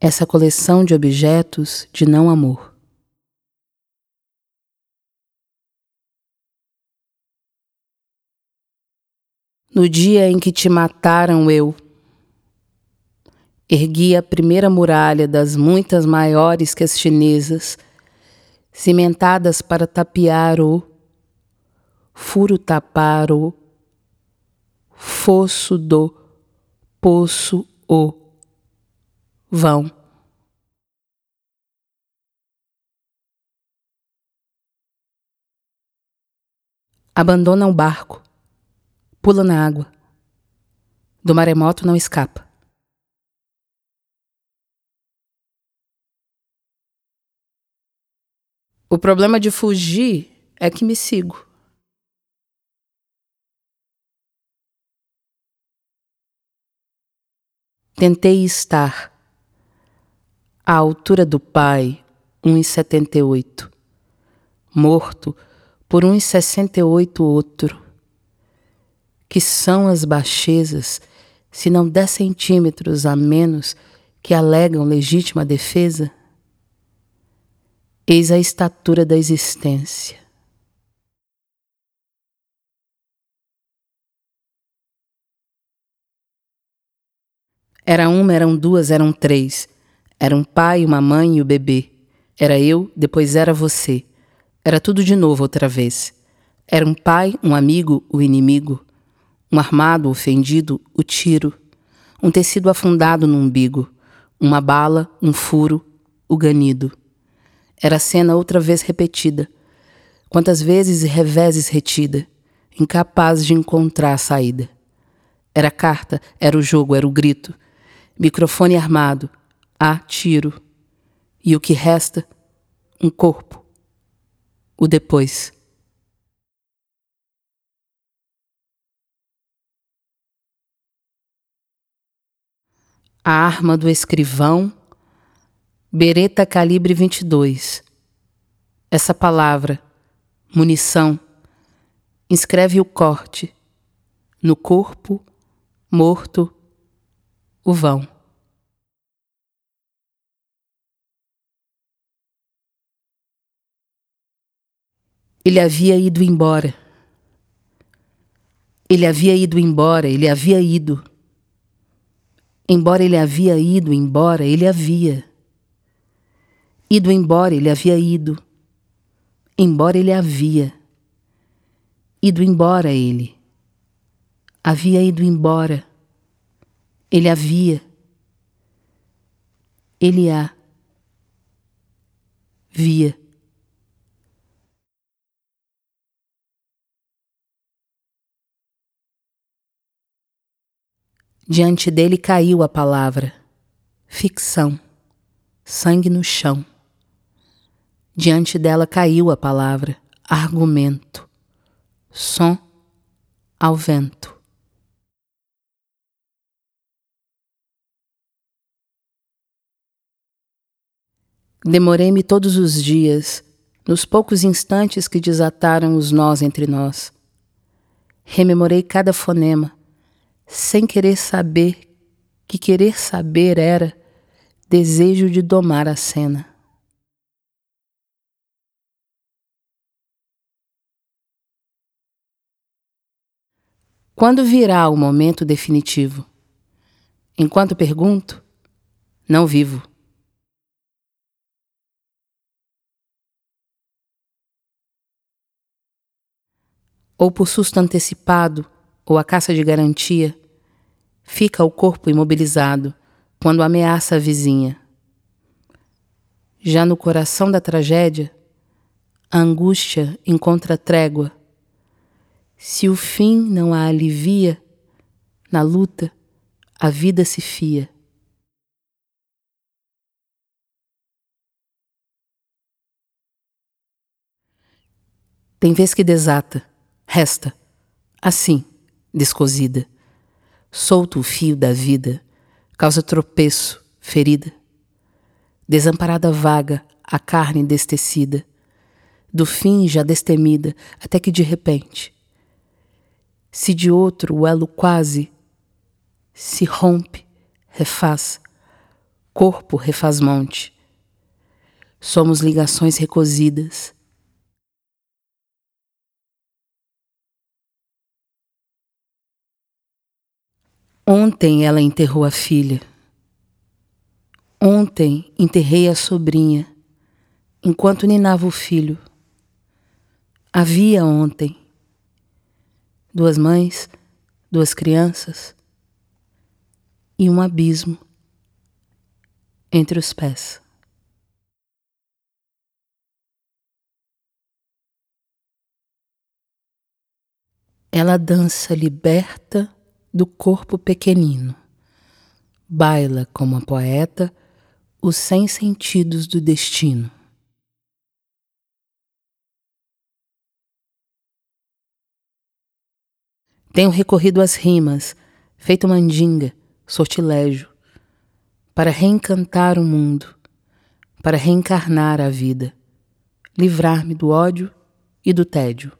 essa coleção de objetos de não amor. No dia em que te mataram, eu ergui a primeira muralha das muitas maiores que as chinesas, cimentadas para tapiar o furo tapar o fosso do poço o vão. Abandona o barco pula na água. Do maremoto não escapa. O problema de fugir é que me sigo. Tentei estar à altura do pai, 1,78, morto por 1,68 outro que são as baixezas, se não dez centímetros a menos que alegam legítima defesa? Eis a estatura da existência. Era uma, eram duas, eram três. Era um pai, uma mãe e o bebê. Era eu, depois era você. Era tudo de novo outra vez. Era um pai, um amigo, o inimigo um armado ofendido, o tiro, um tecido afundado no umbigo, uma bala, um furo, o ganido. Era a cena outra vez repetida, quantas vezes e reveses retida, incapaz de encontrar a saída. Era a carta, era o jogo, era o grito, microfone armado, há tiro, e o que resta, um corpo, o depois. a arma do escrivão, bereta calibre 22. Essa palavra, munição, inscreve o corte no corpo morto, o vão. Ele havia ido embora. Ele havia ido embora, ele havia ido. Embora ele havia ido embora, ele havia. Ido embora, ele havia ido. Embora ele havia. Ido embora ele. Havia ido embora. Ele havia. Ele a. Via. Diante dele caiu a palavra, ficção, sangue no chão. Diante dela caiu a palavra, argumento, som ao vento. Demorei-me todos os dias, nos poucos instantes que desataram os nós entre nós. Rememorei cada fonema, sem querer saber que querer saber era desejo de domar a cena. Quando virá o momento definitivo? Enquanto pergunto, não vivo. Ou por susto antecipado, ou a caça de garantia, fica o corpo imobilizado quando ameaça a vizinha. Já no coração da tragédia, a angústia encontra trégua. Se o fim não a alivia, na luta, a vida se fia. Tem vez que desata, resta, assim descosida. Solto o fio da vida, causa tropeço, ferida. Desamparada vaga, a carne destecida, do fim já destemida, até que de repente, se de outro o elo quase se rompe, refaz, corpo refaz monte. Somos ligações recosidas. Ontem ela enterrou a filha. Ontem enterrei a sobrinha, enquanto ninava o filho. Havia ontem duas mães, duas crianças e um abismo entre os pés. Ela dança liberta do corpo pequenino, baila como a poeta os cem sentidos do destino. Tenho recorrido às rimas, feito mandinga, sortilégio, para reencantar o mundo, para reencarnar a vida, livrar-me do ódio e do tédio.